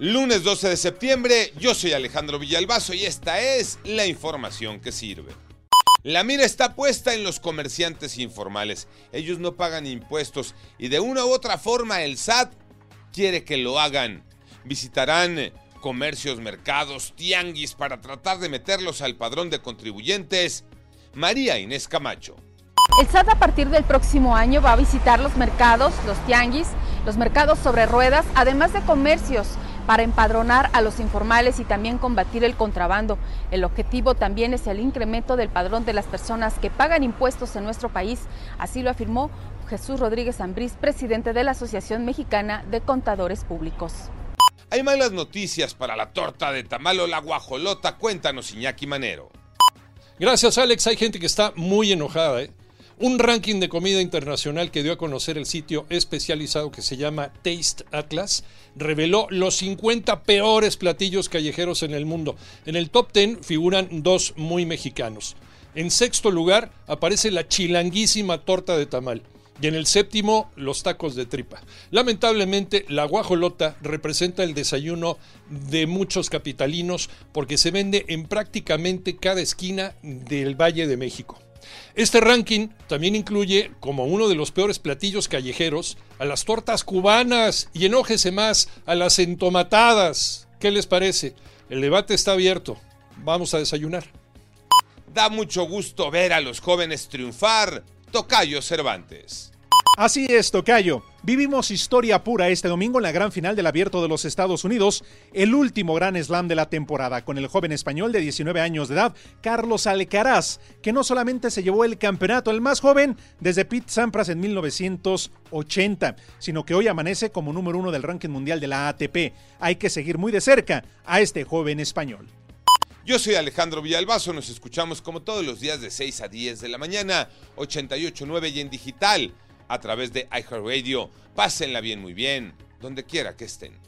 Lunes 12 de septiembre, yo soy Alejandro Villalbazo y esta es la información que sirve. La mira está puesta en los comerciantes informales. Ellos no pagan impuestos y de una u otra forma el SAT quiere que lo hagan. Visitarán comercios, mercados, tianguis para tratar de meterlos al padrón de contribuyentes. María Inés Camacho. El SAT a partir del próximo año va a visitar los mercados, los tianguis, los mercados sobre ruedas, además de comercios para empadronar a los informales y también combatir el contrabando. El objetivo también es el incremento del padrón de las personas que pagan impuestos en nuestro país, así lo afirmó Jesús Rodríguez Ambrís, presidente de la Asociación Mexicana de Contadores Públicos. Hay malas noticias para la torta de tamal o la guajolota. Cuéntanos, Iñaki Manero. Gracias, Alex. Hay gente que está muy enojada. ¿eh? Un ranking de comida internacional que dio a conocer el sitio especializado que se llama Taste Atlas reveló los 50 peores platillos callejeros en el mundo. En el top 10 figuran dos muy mexicanos. En sexto lugar aparece la chilanguísima torta de tamal. Y en el séptimo, los tacos de tripa. Lamentablemente, la guajolota representa el desayuno de muchos capitalinos porque se vende en prácticamente cada esquina del Valle de México. Este ranking también incluye como uno de los peores platillos callejeros a las tortas cubanas y enójese más a las entomatadas. ¿Qué les parece? El debate está abierto. Vamos a desayunar. Da mucho gusto ver a los jóvenes triunfar. Tocayo Cervantes. Así es, Tocayo. Vivimos historia pura este domingo en la gran final del Abierto de los Estados Unidos, el último gran slam de la temporada, con el joven español de 19 años de edad, Carlos Alcaraz, que no solamente se llevó el campeonato, el más joven desde Pete Sampras en 1980, sino que hoy amanece como número uno del ranking mundial de la ATP. Hay que seguir muy de cerca a este joven español. Yo soy Alejandro Villalbazo, nos escuchamos como todos los días de 6 a 10 de la mañana, 88.9 y en digital a través de iHeartRadio. Pásenla bien, muy bien, donde quiera que estén.